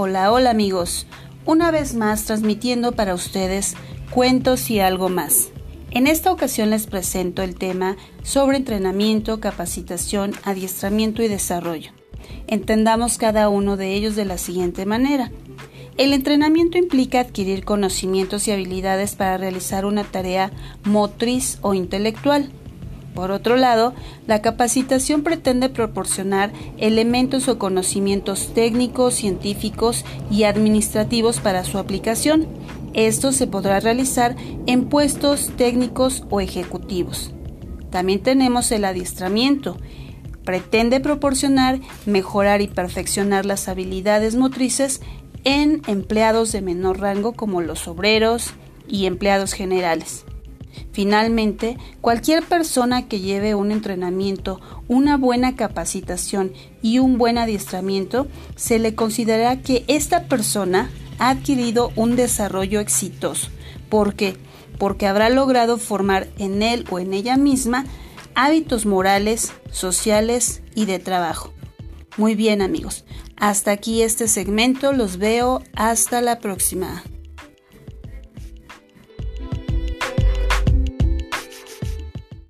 Hola, hola amigos. Una vez más transmitiendo para ustedes cuentos y algo más. En esta ocasión les presento el tema sobre entrenamiento, capacitación, adiestramiento y desarrollo. Entendamos cada uno de ellos de la siguiente manera. El entrenamiento implica adquirir conocimientos y habilidades para realizar una tarea motriz o intelectual. Por otro lado, la capacitación pretende proporcionar elementos o conocimientos técnicos, científicos y administrativos para su aplicación. Esto se podrá realizar en puestos técnicos o ejecutivos. También tenemos el adiestramiento. Pretende proporcionar, mejorar y perfeccionar las habilidades motrices en empleados de menor rango como los obreros y empleados generales. Finalmente, cualquier persona que lleve un entrenamiento, una buena capacitación y un buen adiestramiento, se le considera que esta persona ha adquirido un desarrollo exitoso. ¿Por qué? Porque habrá logrado formar en él o en ella misma hábitos morales, sociales y de trabajo. Muy bien amigos, hasta aquí este segmento, los veo hasta la próxima.